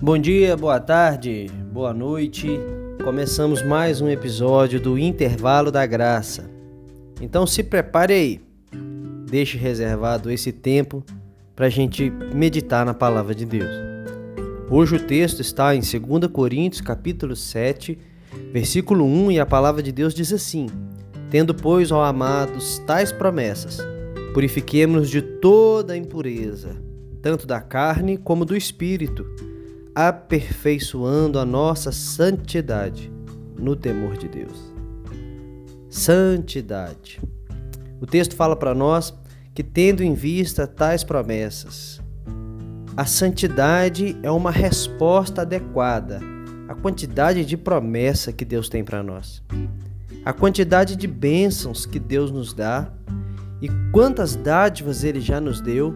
Bom dia, boa tarde, boa noite. Começamos mais um episódio do Intervalo da Graça. Então se prepare aí, deixe reservado esse tempo para a gente meditar na palavra de Deus. Hoje o texto está em 2 Coríntios capítulo 7, versículo 1 e a palavra de Deus diz assim: Tendo, pois, ó amados, tais promessas, purifiquemos-nos de toda impureza, tanto da carne como do espírito, aperfeiçoando a nossa santidade no temor de Deus. Santidade. O texto fala para nós que, tendo em vista tais promessas, a santidade é uma resposta adequada à quantidade de promessa que Deus tem para nós, a quantidade de bênçãos que Deus nos dá e quantas dádivas Ele já nos deu,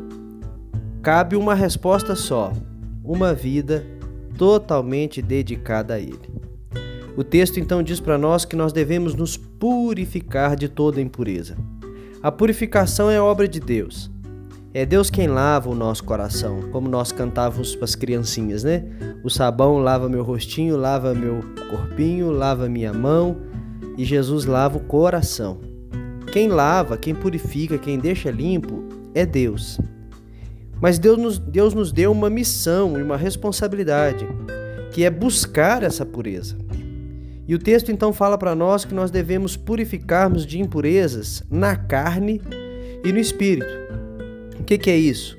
cabe uma resposta só: uma vida totalmente dedicada a Ele. O texto então diz para nós que nós devemos nos purificar de toda impureza. A purificação é obra de Deus. É Deus quem lava o nosso coração, como nós cantávamos para as criancinhas, né? O sabão lava meu rostinho, lava meu corpinho, lava minha mão e Jesus lava o coração. Quem lava, quem purifica, quem deixa limpo é Deus. Mas Deus nos, Deus nos deu uma missão e uma responsabilidade, que é buscar essa pureza. E o texto então fala para nós que nós devemos purificarmos de impurezas na carne e no espírito. O que, que é isso?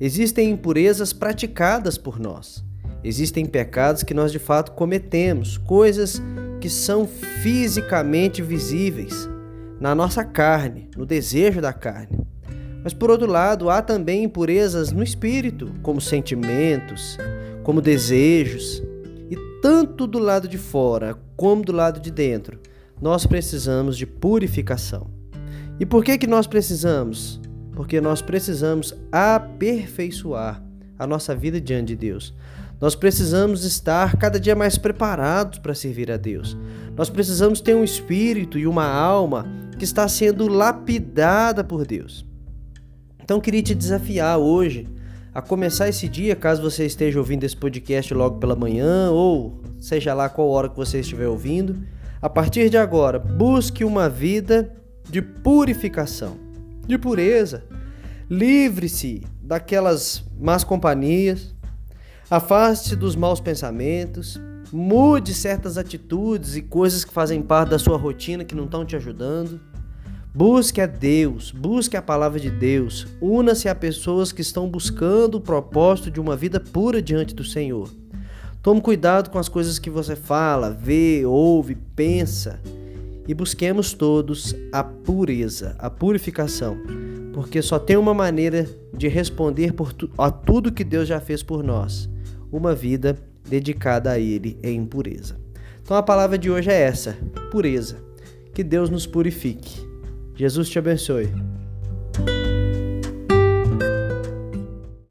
Existem impurezas praticadas por nós. Existem pecados que nós de fato cometemos, coisas que são fisicamente visíveis na nossa carne, no desejo da carne. Mas por outro lado, há também impurezas no espírito, como sentimentos, como desejos, e tanto do lado de fora como do lado de dentro, nós precisamos de purificação. E por que que nós precisamos? porque nós precisamos aperfeiçoar a nossa vida diante de Deus. Nós precisamos estar cada dia mais preparados para servir a Deus. Nós precisamos ter um espírito e uma alma que está sendo lapidada por Deus. Então, queria te desafiar hoje a começar esse dia, caso você esteja ouvindo esse podcast logo pela manhã ou seja lá qual hora que você estiver ouvindo, a partir de agora, busque uma vida de purificação de pureza. Livre-se daquelas más companhias. Afaste-se dos maus pensamentos. Mude certas atitudes e coisas que fazem parte da sua rotina que não estão te ajudando. Busque a Deus, busque a palavra de Deus. Una-se a pessoas que estão buscando o propósito de uma vida pura diante do Senhor. Tome cuidado com as coisas que você fala, vê, ouve, pensa e busquemos todos a pureza, a purificação, porque só tem uma maneira de responder tu, a tudo que Deus já fez por nós: uma vida dedicada a Ele em pureza. Então a palavra de hoje é essa: pureza. Que Deus nos purifique. Jesus te abençoe.